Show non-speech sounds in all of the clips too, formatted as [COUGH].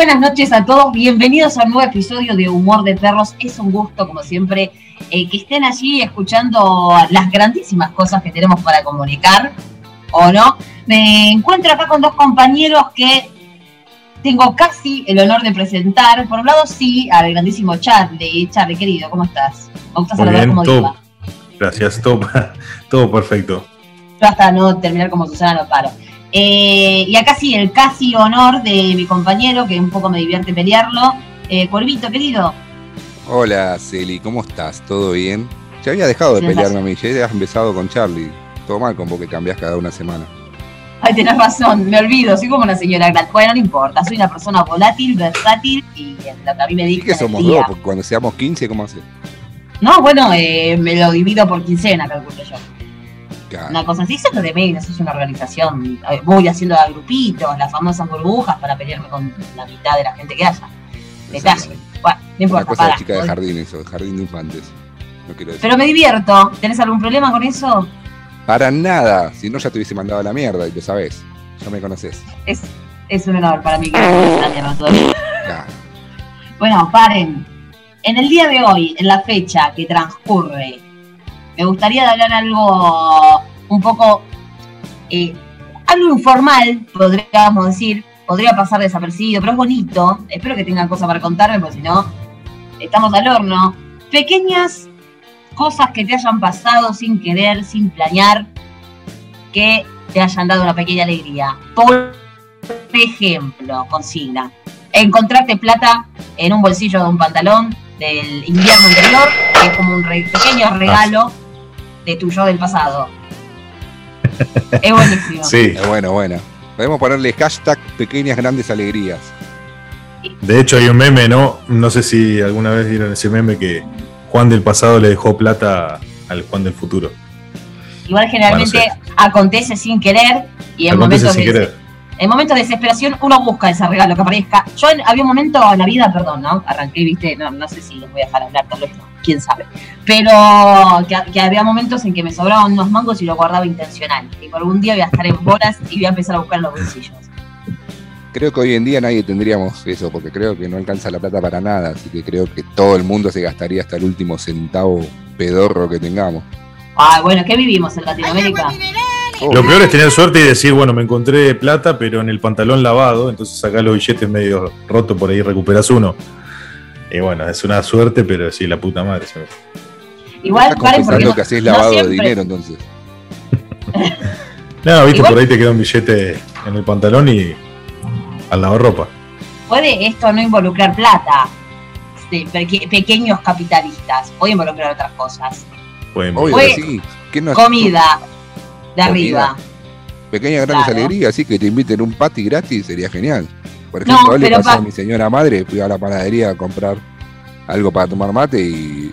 Buenas noches a todos, bienvenidos a un nuevo episodio de Humor de Perros. Es un gusto, como siempre, eh, que estén allí escuchando las grandísimas cosas que tenemos para comunicar, ¿o no? Me encuentro acá con dos compañeros que tengo casi el honor de presentar. Por un lado, sí, al grandísimo Charlie. Charlie, querido, ¿cómo estás? Me gusta saludar como todo, Gracias, todo, [LAUGHS] todo perfecto. Yo hasta no terminar como Susana no paro. Eh, y acá sí, el casi honor de mi compañero, que un poco me divierte pelearlo. Eh, Cuervito, querido. Hola, Celi, ¿cómo estás? ¿Todo bien? Ya había dejado de pelearme a mí, ya habías empezado con Charlie. Todo mal con vos que cambiás cada una semana. Ay, tenés razón, me olvido, soy como una señora grande. Bueno, no importa, soy una persona volátil, versátil y lo que a mí me dice. que somos dos, porque cuando seamos 15, ¿cómo haces? No, bueno, eh, me lo divido por quincena, calculo yo. Una cosa así, eso es de menos, es una organización. Eh, voy haciendo grupitos, las famosas burbujas para pelearme con la mitad de la gente que haya. Detalle. Bueno, no importa. Una cosa de chica de jardín, eso, jardín de infantes. No quiero decir. Pero me divierto. ¿Tenés algún problema con eso? Para nada. Si no, ya te hubiese mandado a la mierda y lo sabés. Ya me conoces. Es, es un honor para mí que me la mierda todavía. Bueno, paren. En el día de hoy, en la fecha que transcurre me gustaría hablar algo un poco, eh, algo informal, podríamos decir, podría pasar desapercibido, pero es bonito. Espero que tengan cosas para contarme, porque si no, estamos al horno. Pequeñas cosas que te hayan pasado sin querer, sin planear, que te hayan dado una pequeña alegría. Por ejemplo, consigna, encontrarte plata en un bolsillo de un pantalón del invierno anterior, que es como un pequeño regalo de tu yo del pasado. [LAUGHS] es buenísimo. Sí. Es bueno, bueno. Podemos ponerle hashtag pequeñas grandes alegrías. De hecho, hay un meme, ¿no? No sé si alguna vez vieron ese meme que Juan del pasado le dejó plata al Juan del futuro. Igual generalmente acontece sin querer y en momentos de, en momentos de desesperación uno busca ese regalo que aparezca. Yo había un momento en la vida, perdón, ¿no? Arranqué, viste, no, no sé si los voy a dejar hablar, tal vez no quién sabe. Pero que, había momentos en que me sobraban unos mangos y lo guardaba intencional. Y por algún día voy a estar en bolas y voy a empezar a buscar en los bolsillos. Creo que hoy en día nadie tendríamos eso, porque creo que no alcanza la plata para nada, así que creo que todo el mundo se gastaría hasta el último centavo pedorro que tengamos. Ah, bueno, ¿qué vivimos en Latinoamérica? Lo peor es tener suerte y decir, bueno, me encontré plata, pero en el pantalón lavado, entonces sacás los billetes medio rotos por ahí recuperas uno. Y bueno, es una suerte, pero sí, la puta madre. Igual, paren porque que así lavado de dinero, entonces. [LAUGHS] no, viste, por ahí te queda un billete en el pantalón y al lado ropa. ¿Puede esto no involucrar plata? De pequeños capitalistas. Puede involucrar otras cosas. Puede sí. Comida de arriba. Pequeña grandes alegrías, así que te inviten un patty gratis sería genial. Por ejemplo, le pasó a mi señora madre, fui a la panadería a comprar algo para tomar mate y,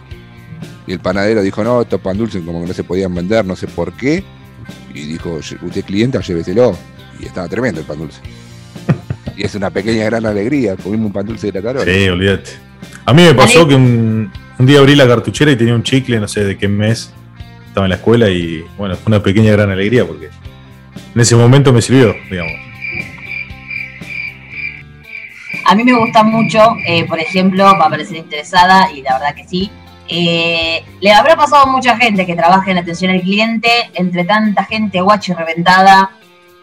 el panadero dijo, no, estos pan dulces como que no se podían vender, no sé por qué. Y dijo, usted es clienta, lléveselo. Y estaba tremendo el pan dulce. y es una pequeña gran alegría, comimos un pan dulce de la tarde. Sí, olvídate. A mí me pasó que un, un, día abrí la cartuchera y tenía un chicle, no sé de qué mes, estaba en la escuela y bueno, fue una pequeña gran alegría porque en ese momento me sirvió, digamos. A mí me gusta mucho, eh, por ejemplo, va a parecer interesada, y la verdad que sí, eh, le habrá pasado a mucha gente que trabaja en atención al cliente, entre tanta gente guacha y reventada,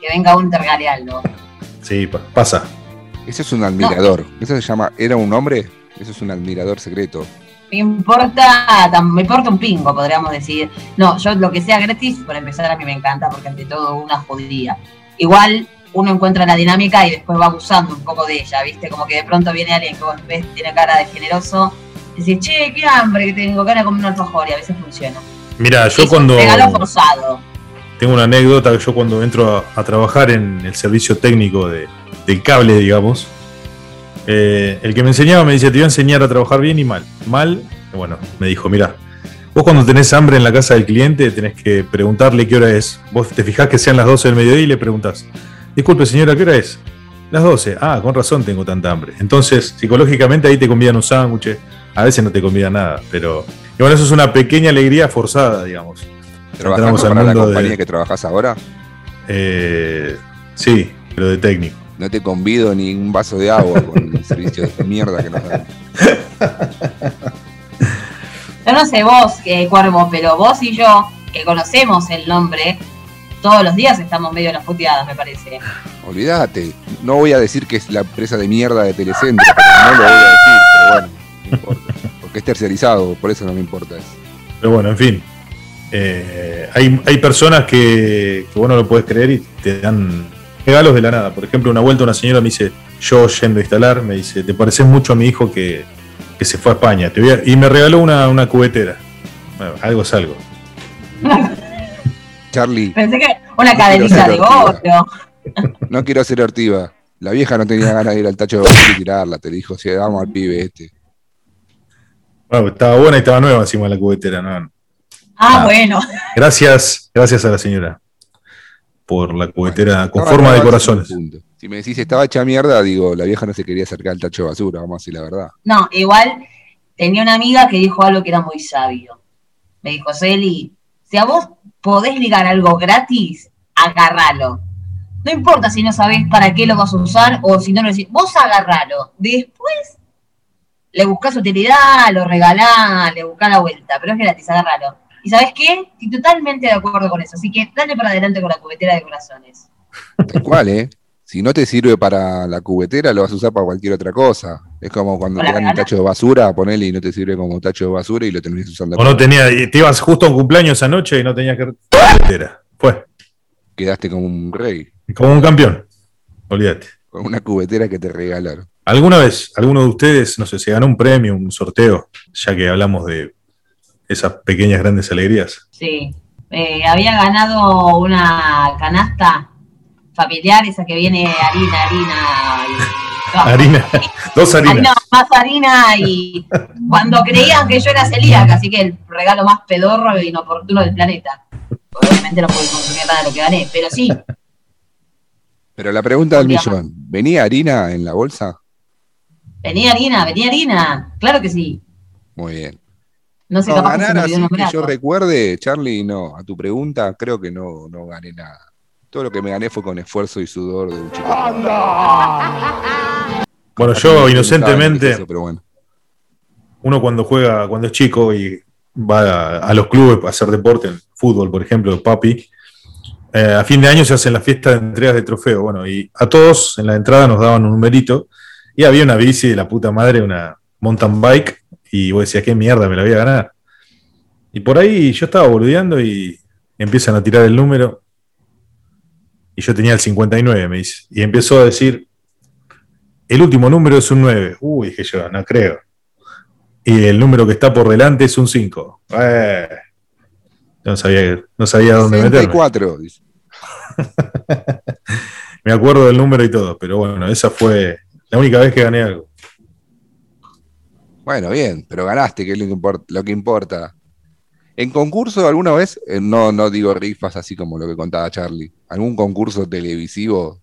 que venga un te regale algo. Sí, pasa. Ese es un admirador. Eso se llama, ¿era un hombre? Eso es un admirador secreto. Me importa, me importa un pingo, podríamos decir. No, yo lo que sea gratis, por empezar, a mí me encanta, porque ante todo una jodida. Igual uno encuentra la dinámica y después va abusando un poco de ella, ¿viste? Como que de pronto viene alguien que vos ves, tiene cara de generoso, y dice, che, qué hambre que tengo, ganas de comer un alfajor, y a veces funciona. Mira, yo cuando. regalo forzado. Tengo una anécdota que yo cuando entro a, trabajar en el servicio técnico de, del cable, digamos, eh, el que me enseñaba me dice, te voy a enseñar a trabajar bien y mal. Mal, bueno, me dijo, mira, vos cuando tenés hambre en la casa del cliente tenés que preguntarle qué hora es. Vos te fijás que sean las 12 del mediodía y le preguntás, Disculpe, señora, ¿qué hora es? Las 12. Ah, con razón tengo tanta hambre. Entonces, psicológicamente ahí te convidan un sándwich. A veces no te convidan nada, pero. Y bueno, eso es una pequeña alegría forzada, digamos. ¿Trabajamos para la compañía que trabajas ahora? Eh, sí, pero de técnico. No te convido ni un vaso de agua con el [LAUGHS] servicio de mierda que nos dan. Yo no sé vos, eh, Cuervo, pero vos y yo, que conocemos el nombre, todos los días estamos medio en las puteadas, me parece. Olvídate, no voy a decir que es la empresa de mierda de Telecentro, pero no lo voy a decir, pero bueno, no importa. Porque es terciarizado, por eso no me importa eso. Pero bueno, en fin. Eh, hay, hay personas que, que vos no lo puedes creer y te dan regalos de la nada. Por ejemplo, una vuelta una señora me dice, yo yendo a instalar, me dice, te pareces mucho a mi hijo que, se fue a España. y me regaló una, una cubetera. Bueno, algo es algo. [LAUGHS] Charlie. Pensé que una cadenita de oro. No quiero ser hortiva. La vieja no tenía ganas de ir al tacho de y tirarla. Te dijo, si damos al pibe este. Bueno, estaba buena y estaba nueva encima la cubetera, ¿no? Ah, ah, bueno. Gracias, gracias a la señora por la cubetera con forma de corazones. Si me decís estaba hecha mierda, digo, la vieja no se quería acercar al tacho de basura, vamos a decir la verdad. No, igual tenía una amiga que dijo algo que era muy sabio. Me dijo, Celi, si a vos podés ligar algo gratis, agarralo. No importa si no sabés para qué lo vas a usar o si no lo decís, vos agarralo. Después le buscás utilidad, lo regalás, le buscás la vuelta, pero es gratis, agarralo. ¿Y sabes qué? Estoy totalmente de acuerdo con eso. Así que dale para adelante con la cubetera de corazones. Tal cual, ¿eh? Si no te sirve para la cubetera, lo vas a usar para cualquier otra cosa. Es como cuando te dan un tacho de basura, ponele y no te sirve como tacho de basura y lo terminás usando. O no tenía, te ibas justo a un cumpleaños esa noche y no tenías que. cubetera. Fue. Quedaste como un rey. Como un campeón. Olvídate. Con una cubetera que te regalaron. ¿Alguna vez, alguno de ustedes, no sé, se ganó un premio, un sorteo, ya que hablamos de esas pequeñas grandes alegrías. Sí, eh, había ganado una canasta familiar, esa que viene harina, harina y... [LAUGHS] harina, dos harinas. más harina y cuando creían que yo era celíaca, así que el regalo más pedorro e inoportuno del planeta. Obviamente no pude consumir nada de lo que gané, pero sí. Pero la pregunta del millón, ¿venía harina en la bolsa? Venía harina, venía harina, claro que sí. Muy bien. No sé, ganar así que yo recuerde, Charlie, no. A tu pregunta, creo que no, no gané nada. Todo lo que me gané fue con esfuerzo y sudor de un chico. Bueno, yo inocentemente. Uno cuando juega, cuando es chico y va a, los clubes para hacer deporte, fútbol, por ejemplo, papi. Eh, a fin de año se hacen las fiestas de entregas de trofeo. Bueno, y a todos en la entrada nos daban un numerito. Y había una bici de la puta madre, una mountain bike, y vos decías, qué mierda, me la voy a ganar. Y por ahí yo estaba boludeando y empiezan a tirar el número. Y yo tenía el 59, me dice. Y empezó a decir, el último número es un 9. Uy, dije yo, no creo. Y el número que está por delante es un 5. Eh, no sabía, no sabía dónde 64, dice. [LAUGHS] me acuerdo del número y todo, pero bueno, esa fue la única vez que gané algo. Bueno, bien, pero ganaste, que es lo que importa. En concurso alguna vez, eh, no, no digo rifas así como lo que contaba Charlie, algún concurso televisivo,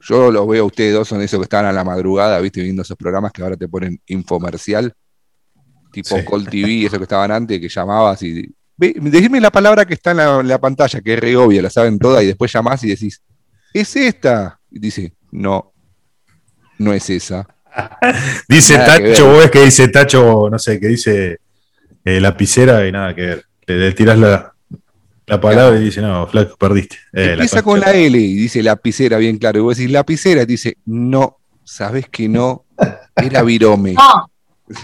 yo los veo a ustedes dos, son esos que estaban a la madrugada, viste, viendo esos programas que ahora te ponen infomercial, tipo Call TV, eso que estaban antes, que llamabas y... decime la palabra que está en la, pantalla, que es re obvia, la saben todas, y después llamás y decís, ¿es esta? Y dice, no, no es esa. [LAUGHS] dice Tacho, vos es que dice Tacho, no sé, que dice eh, lapicera y nada que ver. Le, tiras la, la palabra y dice, no, flaco, perdiste. Eh, Empieza con la L y dice lapicera bien claro. Y vos decís lapicera y dice, no, sabes que no, era virome. [LAUGHS] No,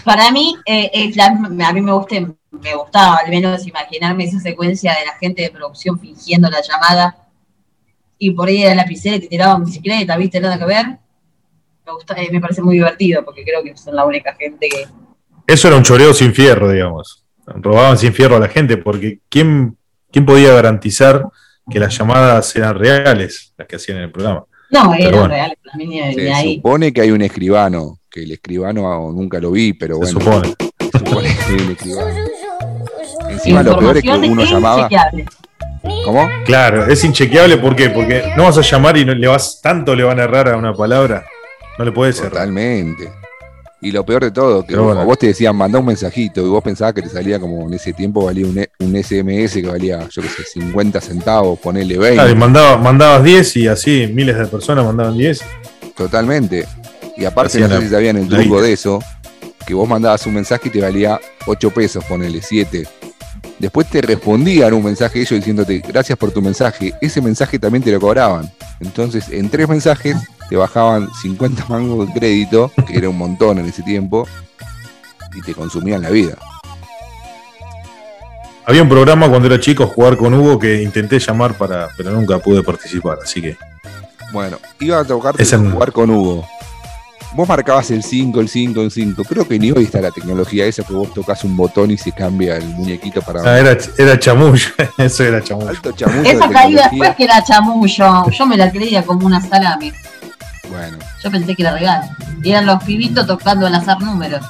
para mí, eh, a mí me, guste, me gustaba al menos imaginarme esa secuencia de la gente de producción fingiendo la llamada y por ahí era lapicera y te tiraban bicicleta, ¿viste? Nada que ver me, eh, me parece muy divertido porque creo que son la única gente que... Eso era un choreo sin fierro, digamos. Robaban sin fierro a la gente porque ¿quién, quién podía garantizar que las llamadas eran reales, las que hacían en el programa? No, eran reales. Se supone que hay un escribano, que el escribano nunca lo vi, pero bueno. Se supone. Se supone que hay un escribano. Encima lo peor es que uno llamaba... ¿Cómo? Claro, es inchequeable, ¿por qué? Porque no vas a llamar y no le vas, tanto le van a errar a una palabra no le puede ser. Totalmente. Y lo peor de todo, que vos, vos te decían, mandá un mensajito y vos pensabas que te salía como en ese tiempo valía un, un SMS que valía, yo qué sé, 50 centavos, ponele 20. Claro, y mandabas 10 y así miles de personas mandaban 10. Totalmente. Y aparte, no sé si sabían el truco de eso, que vos mandabas un mensaje y te valía 8 pesos, ponele 7. Después te respondían un mensaje ellos diciéndote, gracias por tu mensaje. Ese mensaje también te lo cobraban. Entonces, en tres mensajes te bajaban 50 mangos de crédito, que era un montón en ese tiempo, y te consumían la vida. Había un programa cuando era chico, jugar con Hugo, que intenté llamar para, pero nunca pude participar, así que. Bueno, iba a tocar jugar con Hugo. Vos marcabas el 5, el 5, el 5. Creo que ni hoy está la tecnología esa que vos tocas un botón y se cambia el muñequito para. Ah, era, era chamullo. [LAUGHS] Eso era chamullo. Alto chamullo esa caída después que era chamullo. Yo me la creía como una salami. Bueno. Yo pensé que era real. eran los pibitos tocando al azar números.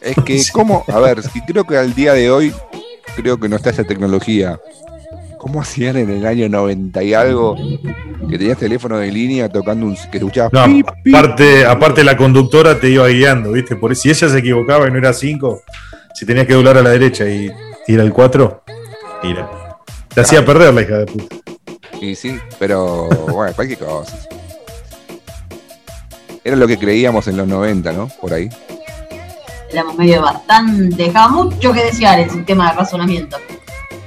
Es que, ¿cómo? A ver, creo que al día de hoy, creo que no está esa tecnología. ¿Cómo hacían en el año 90 y algo que tenías teléfono de línea tocando un que escuchabas no, aparte, aparte la conductora te iba guiando, ¿viste? Por si ella se equivocaba y no era 5, si tenías que doblar a la derecha y ir al 4, te hacía perder la hija de puta. Y sí, pero bueno, cualquier cosa. Era lo que creíamos en los 90, ¿no? Por ahí. Éramos medio bastante. Dejaba mucho que desear el sistema de razonamiento.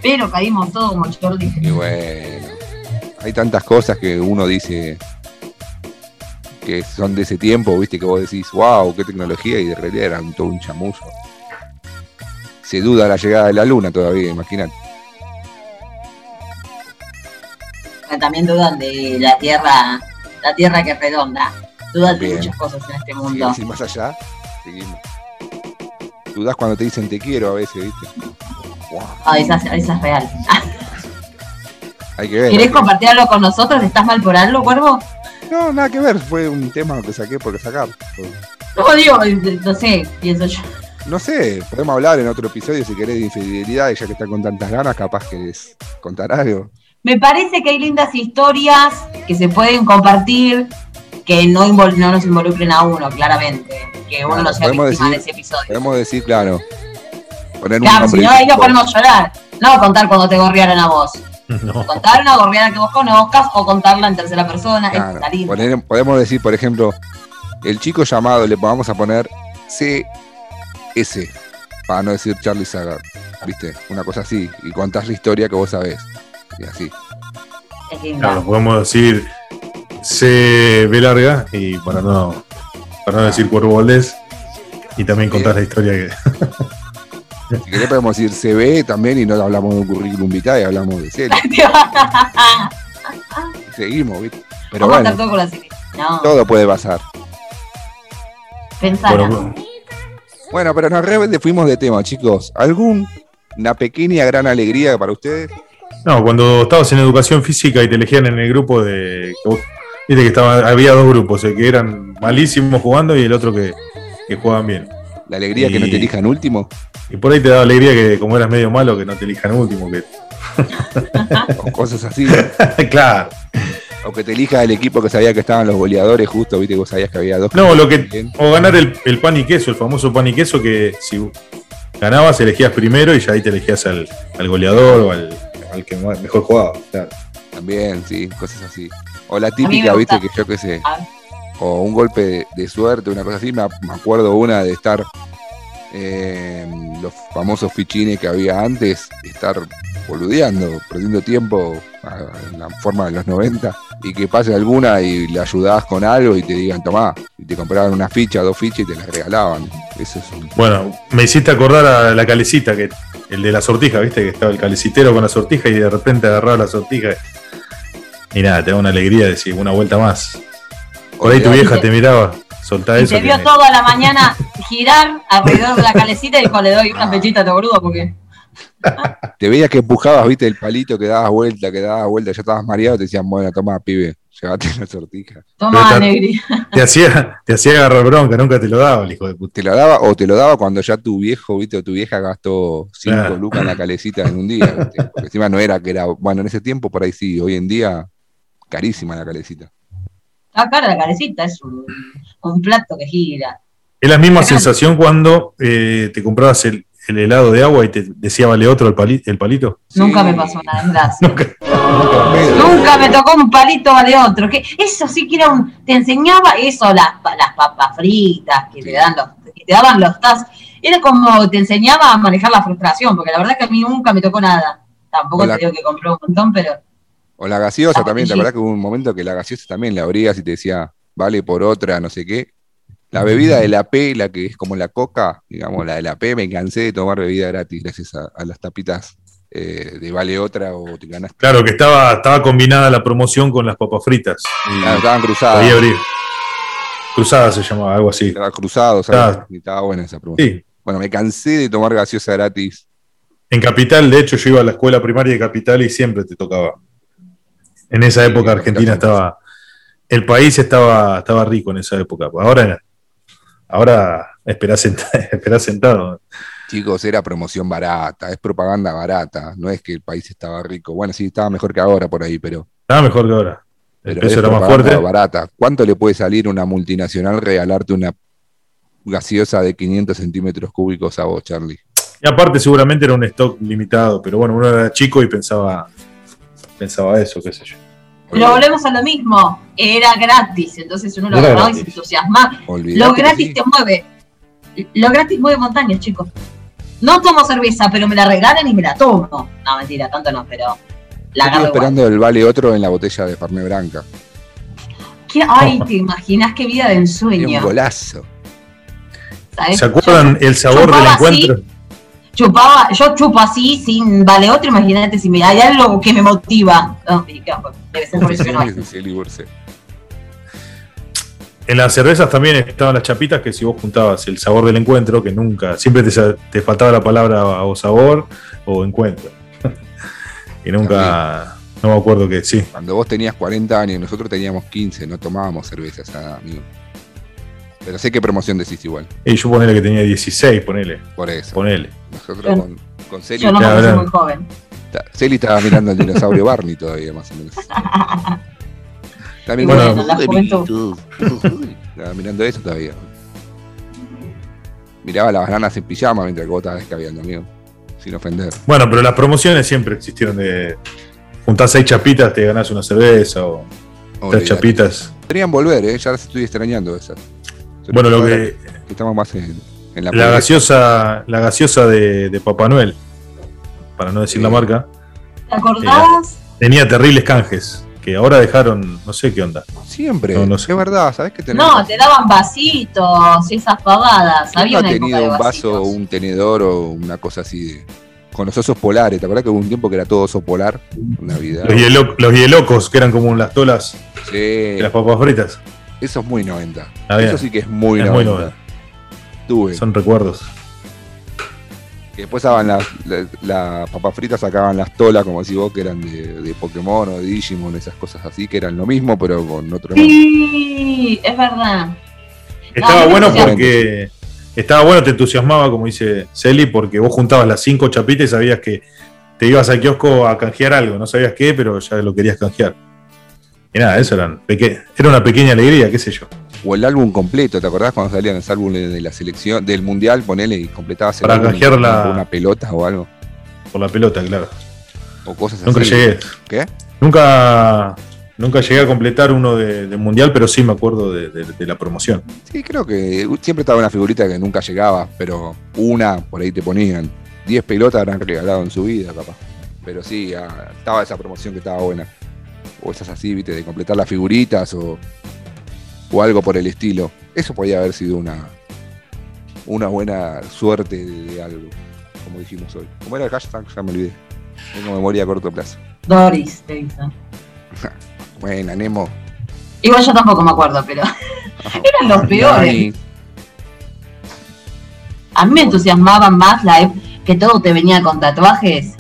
Pero caímos todos como chordi. Y bueno. Hay tantas cosas que uno dice que son de ese tiempo, viste, que vos decís, wow, qué tecnología, y de realidad eran todo un chamuzo. Se duda la llegada de la luna todavía, imagínate. También dudan de la Tierra, la Tierra que es redonda. Dudas de muchas cosas en este mundo. Y más allá, seguimos. Dudas cuando te dicen te quiero a veces, ¿viste? Wow. Ah, esa, es real. [LAUGHS] Hay que ver. ¿Querés compartir algo con nosotros? ¿Estás mal por algo, cuervo? No, nada que ver. Fue un tema que saqué porque sacar. No, digo, no sé, pienso yo. No sé, podemos hablar en otro episodio si querés de infidelidad, ya que está con tantas ganas, capaz que contar algo. Me parece que hay lindas historias que se pueden compartir que no, no nos involucren a uno, claramente. Que uno no sea víctima de ese episodio. Podemos decir, claro. Poner claro, si no, ahí no podemos llorar. No contar cuando te gorriaron a vos. [LAUGHS] Contar una gorriada que vos conozcas o contarla en tercera persona. podemos decir, por ejemplo, el chico llamado le vamos a poner CS, para no decir Charlie Sagar. ¿Viste? Una cosa así. Y contás la historia que vos sabés. Y así. Claro, podemos decir C ve larga y para no, para no decir cuervo y también contar la historia que. [LAUGHS] si querés podemos decir CB también y no hablamos de un currículum vitae, hablamos de serie. [LAUGHS] Seguimos, ¿viste? Pero bueno, todo, puede pasar. Pensar. Bueno, pero nos rebelde fuimos de tema, chicos. ¿Algún una pequeña gran alegría para ustedes? No, cuando estabas en educación física y te elegían en el grupo de Viste que estaba, había dos grupos, el que eran malísimos jugando y el otro que, que jugaban bien. La alegría que no te elijan último. Y por ahí te daba alegría que como eras medio malo que no te elijan último. Que... [LAUGHS] o cosas así. [LAUGHS] claro. O que te elija el equipo que sabía que estaban los goleadores justo, viste que vos sabías que había dos. No, lo que, o ganar el, pan y queso, el famoso pan y queso que si ganabas elegías primero y ya ahí te elegías al, goleador o al, al que mejor jugaba. También, sí, cosas así. O la típica, viste, que yo qué sé. Ah. O un golpe de, suerte, una cosa así. Me, acuerdo una de estar los famosos fichines que había antes, estar boludeando, perdiendo tiempo en la forma de los 90, y que pase alguna y le ayudabas con algo y te digan, tomá, y te compraban una ficha, dos fichas y te las regalaban. Eso es Bueno, me hiciste acordar a la calecita, que el de la sortija, viste, que estaba el calecitero con la sortija y de repente agarraba la sortija y nada, te da una alegría de decir una vuelta más. Por ahí tu vieja te miraba, soltá eso. Te vio toda la mañana girar alrededor de la calecita y dijo, le doy una pechita a tu brudo porque. [LAUGHS] te veías que empujabas, viste, el palito que dabas vuelta, que dabas vuelta, ya estabas mareado, te decían, bueno, toma, pibe, llévate la sortija. Toma, alegría. Te hacía, te hacía agarrar bronca, nunca te lo daba el hijo de puta. Te lo daba, o te lo daba cuando ya tu viejo, viste, o tu vieja gastó 5 lucas en la calecita en un día, Porque encima no era que era, bueno, en ese tiempo por ahí sí, hoy en día Carísima la calecita. Está cara la calecita, es un, plato que gira. Es la misma sensación cuando eh, te comprabas el, helado de agua y te decía vale otro el, palito. El palito. Nunca me pasó nada, gracias. Nunca, me tocó un palito vale otro. Que eso sí que era un. Te enseñaba eso, las, las papas fritas que te dan los, que te daban los tazos. Era como te enseñaba a manejar la frustración, porque la verdad que a mí nunca me tocó nada. Tampoco te digo que compré un montón, pero. O la gaseosa también, la verdad que hubo un momento que la gaseosa también la abrías y te decía, vale por otra, no sé qué. La bebida de la P, la que es como la coca, digamos, la de la P, me cansé de tomar bebida gratis gracias a, las tapitas eh, de Vale Otra o te ganaste. Claro, que estaba, estaba combinada la promoción con las papas fritas. estaban cruzadas. Cruzada se llamaba, algo así. Estaba cruzado, ¿sabes? estaba buena esa promoción. Bueno, me cansé de tomar gaseosa gratis. En Capital, de hecho, yo iba a la escuela primaria de Capital y siempre te tocaba. En esa época Argentina estaba, el país estaba, estaba rico en esa época. Ahora Ahora espera sentado, [LAUGHS] sentado. Chicos, era promoción barata, es propaganda barata, no es que el país estaba rico. Bueno, sí, estaba mejor que ahora por ahí, pero. Estaba mejor que ahora. El peso era más fuerte. barata. ¿Cuánto le puede salir una multinacional regalarte una gaseosa de 500 centímetros cúbicos a vos, Charlie? Y aparte, seguramente era un stock limitado, pero bueno, uno era chico y pensaba, pensaba eso, qué sé yo. Pero volvemos a lo mismo, era gratis, entonces uno lo agarraba y se entusiasmaba. Lo gratis te mueve, lo gratis mueve montañas, chicos. No tomo cerveza, pero me la regalan y me la tomo. No, mentira, tanto no, pero la Estoy esperando el vale otro en la botella de Farme Branca. ¿Qué? Ay, [LAUGHS] te imaginas qué vida de ensueño. un golazo. ¿Se acuerdan el sabor del encuentro? Chupaba, yo chupo así, sin vale otro, imagínate si me, hay algo que me motiva. debe ser por eso que no [LAUGHS] En las cervezas también estaban las chapitas que si vos juntabas el sabor del encuentro, que nunca, siempre te, faltaba la palabra o sabor o encuentro. [LAUGHS] y nunca, no me acuerdo que sí. Cuando vos tenías 40 años, nosotros teníamos 15, no tomábamos cervezas, amigo. Pero sé qué promoción decís igual. Y yo ponele que tenía 16, ponele. Por eso. Ponele. Nosotros con, con Celi. Yo no me muy joven. Celi estaba mirando el dinosaurio Barney todavía, más o menos. También bueno. Estaba mirando eso todavía. Miraba las bananas en pijama mientras que vos estabas descabiando, amigo. Sin ofender. Bueno, pero las promociones siempre existieron de juntás seis chapitas, te ganás una cerveza o tres chapitas. Podrían volver, ¿eh? ya las estoy extrañando esas. Bueno, lo que. Estamos más en, la. La gaseosa, la gaseosa de, Papá Noel, para no decir la marca. ¿Te acordás? tenía terribles canjes, que ahora dejaron, no sé qué onda. Siempre, no, es verdad, ¿sabes qué No, te daban vasitos y esas pavadas. Había no tenido un vaso, un tenedor o una cosa así de con los osos polares. ¿Te acuerdas que hubo un tiempo que era todo oso polar? Navidad. Los, los hielocos, que eran como las tolas sí. de las papas fritas. Eso es muy 90. Eso sí que es muy 90. Tuve. Son recuerdos. Que después sacaban las, las, papas fritas, sacaban las tolas, como decís vos, que eran de, Pokémon o de Digimon, esas cosas así, que eran lo mismo, pero con otro nombre. Sí, es verdad. Estaba bueno porque. Estaba bueno, te entusiasmaba, como dice Celi, porque vos juntabas las cinco chapitas y sabías que te ibas al kiosco a canjear algo. No sabías qué, pero ya lo querías canjear. Y nada, eso eran era una pequeña alegría, qué sé yo. O el álbum completo, ¿te acordás cuando salían los álbumes de la selección, del mundial, ponele y completabas el Para álbum por una pelota o algo? Por la pelota, claro. O cosas nunca así. Nunca llegué. ¿Qué? Nunca, nunca llegué a completar uno de, mundial, pero sí me acuerdo de, la promoción. Sí, creo que siempre estaba una figurita que nunca llegaba, pero una por ahí te ponían. Diez pelotas habrán regalado en su vida, capaz. Pero sí, ah, estaba esa promoción que estaba buena o esas así, ¿viste? De completar las figuritas o, o algo por el estilo. Eso podía haber sido una, una buena suerte de, algo, como dijimos hoy. ¿Cómo era el hashtag? Ya me olvidé. Tengo memoria a corto plazo. Doris, te [LAUGHS] Buena, Nemo. Igual yo tampoco me acuerdo, pero [LAUGHS] eran los peores. A mí me entusiasmaban más la que todo te venía con tatuajes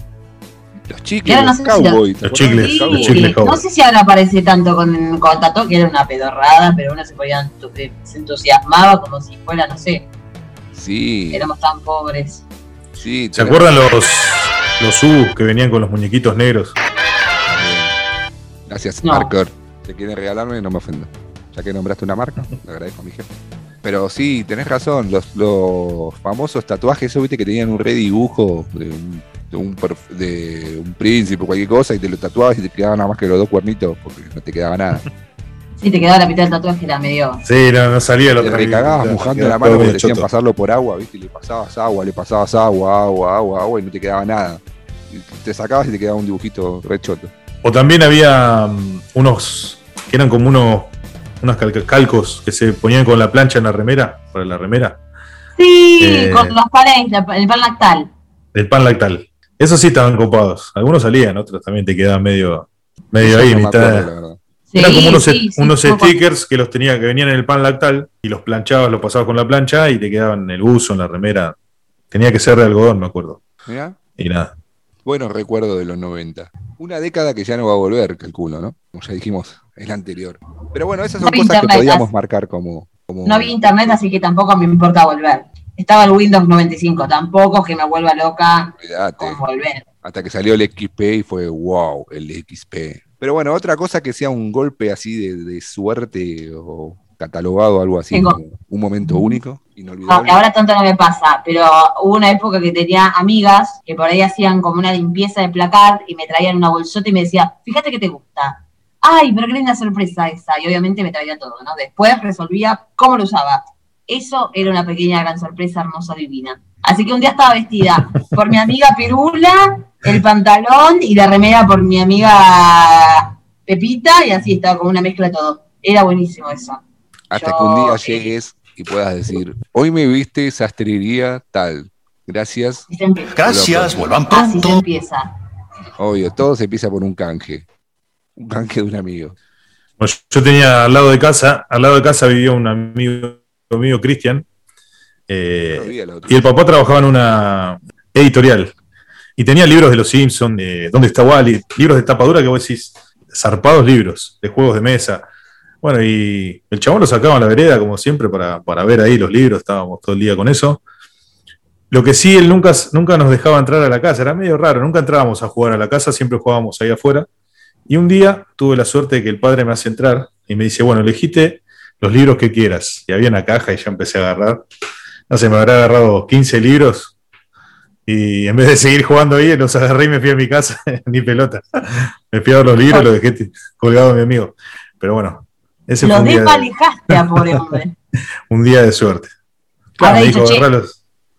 los chicles, los cowboys. los chicles, No sé si ahora aparece tanto con, con Tato, que era una pedorrada, pero uno se, podía, se entusiasmaba como si fuera, no sé. Sí. Éramos tan pobres. Sí, ¿Se acuerdan los, los Ubus que venían con los muñequitos negros? Gracias, no. Marker. Si quieren regalarme, no me ofendo. Ya que nombraste una marca, [LAUGHS] le agradezco a mi jefe. Pero sí, tenés razón, los, los famosos tatuajes, eso viste que tenían un redibujo de un, de un, de un príncipe o cualquier cosa y te lo tatuabas y te quedaban nada más que los dos cuernitos porque no te quedaba nada. Sí, te quedaba la mitad del tatuaje, era medio. Sí, no, no salía lo Te recagabas mojando la mano porque decían pasarlo por agua, ¿viste? Y le pasabas agua, le pasabas agua, agua, agua, agua y no te quedaba nada. Y te sacabas y te quedaba un dibujito rechoto. O también había mm, unos que eran como unos, unos calcos que se ponían con la plancha en la remera, para la remera. Sí, eh, con los panes, el pan lactal. El pan lactal. Esos sí estaban copados. Algunos salían, otros también te quedaban medio, medio ahí, mitad. Eran como unos, stickers que los tenía, que venían en el pan lactal y los planchabas, los pasabas con la plancha y te quedaban en el buzo, en la remera. Tenía que ser de algodón, me acuerdo. Y nada. Bueno, recuerdo de los 90. Una década que ya no va a volver, calculo, ¿no? Como ya dijimos, es la anterior. Pero bueno, esas son cosas que podíamos marcar como, No había internet, así que tampoco me importa volver. Estaba el Windows 95, tampoco que me vuelva loca con volver. Hasta que salió el XP y fue wow, el XP. Pero bueno, otra cosa que sea un golpe así de, suerte o catalogado algo así, un momento único, inolvidable. ahora tanto no me pasa, pero hubo una época que tenía amigas que por ahí hacían como una limpieza de placar y me traían una bolsota y me decía, fíjate que te gusta. Ay, pero qué linda sorpresa esa. Y obviamente me traía todo, ¿no? Después resolvía cómo lo usaba. Eso era una pequeña gran sorpresa, hermosa, divina. Así que un día estaba vestida por mi amiga Pirula, el pantalón y la remera por mi amiga Pepita, y así estaba como una mezcla de todo. Era buenísimo eso. Hasta que un día llegues y puedas decir, hoy me viste sastrería tal. Gracias. Gracias, vuelvan pronto. Así se empieza. Obvio, todo se empieza por un canje. Un canje de un amigo. yo tenía al lado de casa, al lado de casa vivía un amigo mío, Cristian, eh, y el papá trabajaba en una editorial. Y tenía libros de los Simpsons, de ¿Dónde está Wally? Libros de tapadura que vos decís, zarpados libros, de juegos de mesa. Bueno, y el chabón lo sacaba a la vereda, como siempre, para, ver ahí los libros, estábamos todo el día con eso. Lo que sí, él nunca, nunca nos dejaba entrar a la casa, era medio raro, nunca entrábamos a jugar a la casa, siempre jugábamos ahí afuera. Y un día tuve la suerte de que el padre me hace entrar y me dice, bueno, elegiste los libros que quieras. Y había una caja y ya empecé a agarrar. No sé, me habrá agarrado 15 libros y en vez de seguir jugando ahí, los agarré y me fui a mi casa, [LAUGHS] ni pelota. Me fui a los libros, los dejé colgado a mi amigo. Pero bueno, ese fue un día de... a pobre hombre. [LAUGHS] un día de suerte. ahora, dijo,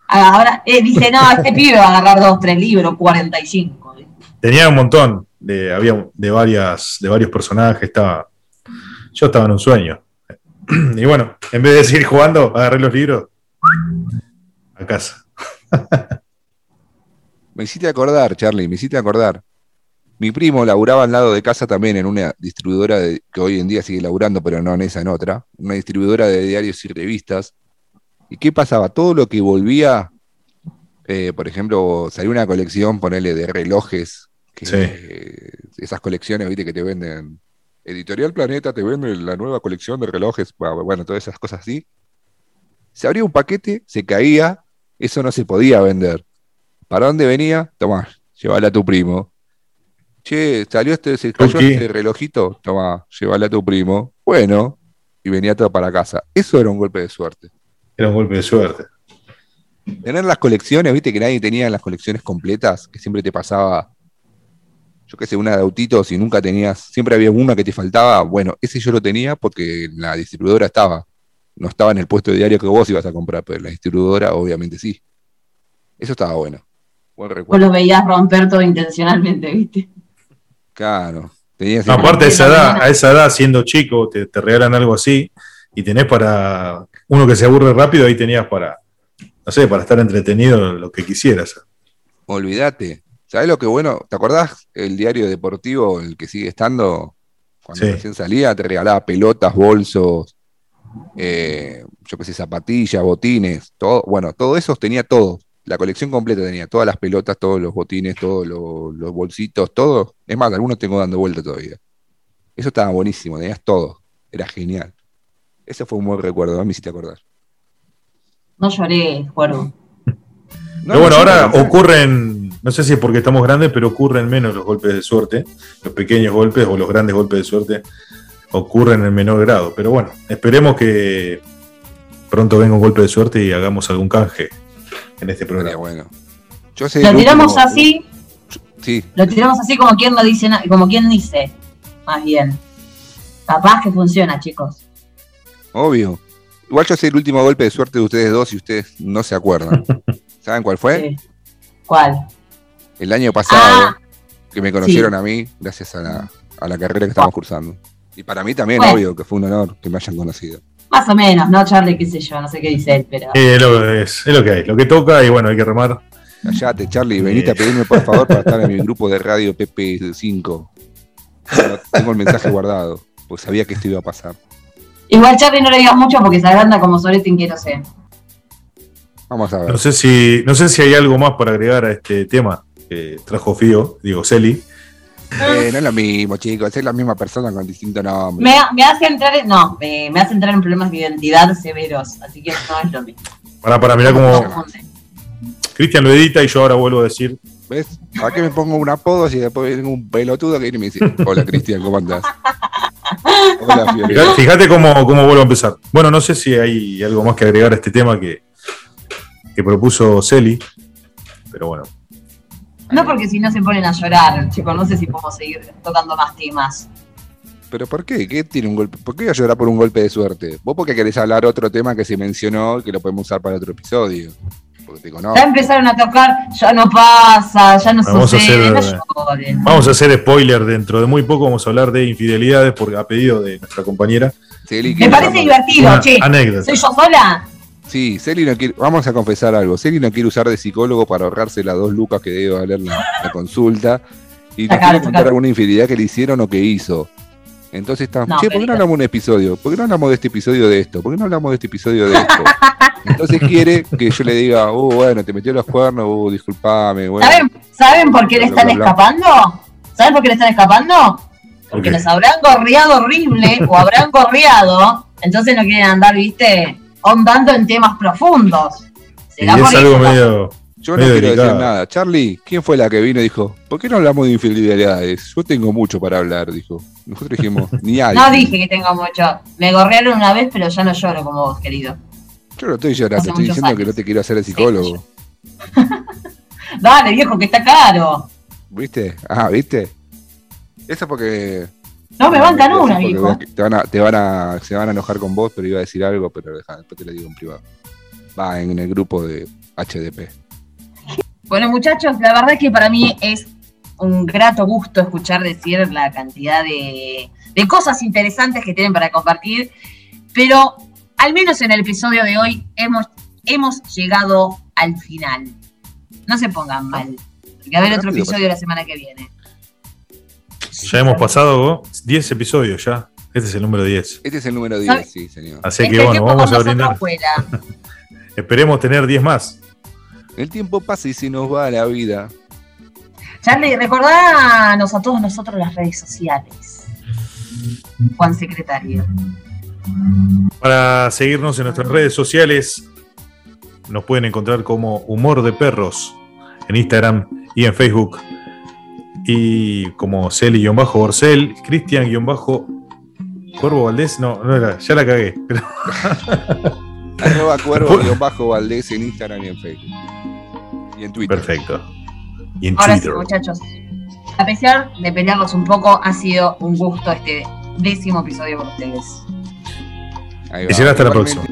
ahora eh, dice, no, este pibe va a agarrar dos, tres libros, 45. Tenía un montón, de, había de, varias, de varios personajes, estaba, yo estaba en un sueño. [CLEARS THROAT] Y bueno, en vez de seguir jugando, agarré los libros a casa. [LAUGHS] me hiciste acordar, Charlie, me hiciste acordar. Mi primo laburaba al lado de casa también en una distribuidora de, que hoy en día sigue laburando, pero no en esa, en otra, una distribuidora de diarios y revistas. ¿Y qué pasaba? Todo lo que volvía, eh, por ejemplo, salió una colección, ponele, de relojes, esas colecciones, viste, que te venden Editorial Planeta te vende la nueva colección de relojes, bueno, todas esas cosas así. Se abría un paquete, se caía, eso no se podía vender. ¿Para dónde venía? Tomá, llévala a tu primo. Che, salió este, se cayó este relojito, tomá, llévala a tu primo. Bueno, y venía todo para casa. Eso era un golpe de suerte. Era un golpe de suerte. Tener las colecciones, viste que nadie tenía las colecciones completas, que siempre te pasaba yo qué sé, una de autitos y nunca tenías, siempre había una que te faltaba, bueno, ese yo lo tenía porque la distribuidora estaba, no estaba en el puesto de diario que vos ibas a comprar, pero la distribuidora obviamente sí. Eso estaba bueno. Buen recuerdo. Vos lo veías romper todo intencionalmente, ¿viste? Claro. aparte de esa edad, a esa edad, siendo chico, te, te regalan algo así y tenés para, uno que se aburre rápido, ahí tenías para, no sé, para estar entretenido lo que quisieras. Olvídate, ¿Sabes lo que bueno? ¿Te acordás el diario deportivo, el que sigue estando? Cuando recién salía, te regalaba pelotas, bolsos, eh, yo qué sé, zapatillas, botines, todo. Bueno, todo eso tenía todo. La colección completa tenía todas las pelotas, todos los botines, todos los, bolsitos, todo. Es más, algunos tengo dando vuelta todavía. Eso estaba buenísimo, tenías todo. Era genial. Ese fue un buen recuerdo, a mí sí te acordás. No lloré, recuerdo. Pero bueno, ahora ocurren no sé si es porque estamos grandes, pero ocurren menos los golpes de suerte. Los pequeños golpes o los grandes golpes de suerte ocurren en menor grado. Pero bueno, esperemos que, pronto venga un golpe de suerte y hagamos algún canje en este programa. bueno. lo tiramos así. Sí. Lo tiramos así como quien lo dice, como quien dice, más bien. Capaz que funciona, chicos. Obvio. Igual yo sé el último golpe de suerte de ustedes dos y ustedes no se acuerdan. [LAUGHS] ¿Saben cuál fue? ¿Cuál? El año pasado, ah, que me conocieron a mí gracias a la, a la carrera que estamos cursando. Y para mí también, obvio, que fue un honor que me hayan conocido. Más o menos, ¿no, Charlie? ¿Qué sé yo? No sé qué dice él, pero. es, lo, que hay, lo que toca y bueno, hay que remar. Callate, Charlie, venite a pedirme por favor para estar en mi grupo de radio PP5. Tengo el mensaje guardado, porque sabía que esto iba a pasar. Igual Charlie no le digas mucho porque se agranda como Soletín quiero ser. Vamos a ver. No sé si, no sé si hay algo más para agregar a este tema que trajo Fío, digo Celi. Eh, no es lo mismo, chicos, es la misma persona con distinto nombre. Me, me hace entrar en, no, me, hace entrar en problemas de identidad severos, así que no es lo mismo. Para, para, mirar cómo. Cristian lo edita y yo ahora vuelvo a decir. ¿Ves? ¿Para qué me pongo un apodo si después viene un pelotudo que viene y me dice, hola Cristian, ¿cómo andás? [LAUGHS] Hola, fíjate, fíjate cómo, cómo, vuelvo a empezar. Bueno, no sé si hay algo más que agregar a este tema que, que propuso Celi, pero bueno. No porque si no se ponen a llorar, chicos, no sé si podemos seguir tocando más temas. ¿Pero por qué? ¿Qué tiene un golpe? ¿Por qué voy a llorar por un golpe de suerte? Vos porque querés hablar otro tema que se mencionó y que lo podemos usar para otro episodio. Porque te conozco. Ya empezaron a tocar, ya no pasa, ya no vamos sucede, a hacer, Vamos a hacer spoiler dentro de muy poco, vamos a hablar de infidelidades porque a pedido de nuestra compañera. Me parece divertido, che. Anécdota. ¿Soy yo sola? Sí, Celi no quiere, vamos a confesar algo. Celi no quiere usar de psicólogo para ahorrarse las dos lucas que debe valer la, consulta. Y no quiere contar alguna infidelidad que le hicieron o que hizo. Entonces estamos, che, ¿por qué no hablamos de un episodio? ¿Por qué no hablamos de este episodio de esto? ¿Por qué no hablamos de este episodio de esto? Entonces quiere que yo le diga, oh, bueno, te metió los cuernos, uh, disculpame. Bueno, ¿Saben, ¿Saben por qué le están escapando? ¿Saben por qué le están escapando? Porque les habrán gorreado horrible o habrán gorreado, entonces no quieren andar, viste, ahondando en temas profundos. Y es algo medio. Yo no quiero decir nada. Charlie, ¿quién fue la que vino y dijo, ¿por qué no hablamos de infidelidades? Yo tengo mucho para hablar, dijo. Nosotros dijimos, [LAUGHS] ni algo. No dije que tengo mucho. Me gorrearon una vez, pero ya no lloro como vos, querido. Yo no estoy llorando, estoy diciendo que no te quiero hacer el psicólogo. [LAUGHS] Dale, viejo, que está caro. ¿Viste? Ah, ¿viste? Eso porque no me bancan una, viejo. Te van, a, te van a, se van a enojar con vos, pero iba a decir algo, pero después te lo digo en privado. Va en el grupo de HDP. Bueno, muchachos, la verdad es que para mí es un grato gusto escuchar decir la cantidad de, de cosas interesantes que tienen para compartir, pero al menos en el episodio de hoy hemos, hemos llegado al final. No se pongan mal, porque va a haber otro episodio la semana que viene. Ya hemos pasado 10 episodios ya. Este es el número 10. Este es el número 10, sí, señor. Así que bueno, vamos a brindar. [LAUGHS] Esperemos tener 10 más. El tiempo pasa y se nos va la vida. Charlie, recordanos a todos nosotros las redes sociales. Juan Secretario. Para seguirnos en nuestras redes sociales, nos pueden encontrar como Humor de Perros en Instagram y en Facebook y como Celi-Orcel, Cristian-Cuervo Valdés, no, no era, ya la cagué. Pero... Arroba Cuervo-Valdés en Instagram y en Facebook. Y en Twitter. Perfecto. Y en Ahora Twitter. Sí, muchachos. A pesar de pelearlos un poco, ha sido un gusto este décimo episodio con ustedes. Y será hasta la próxima.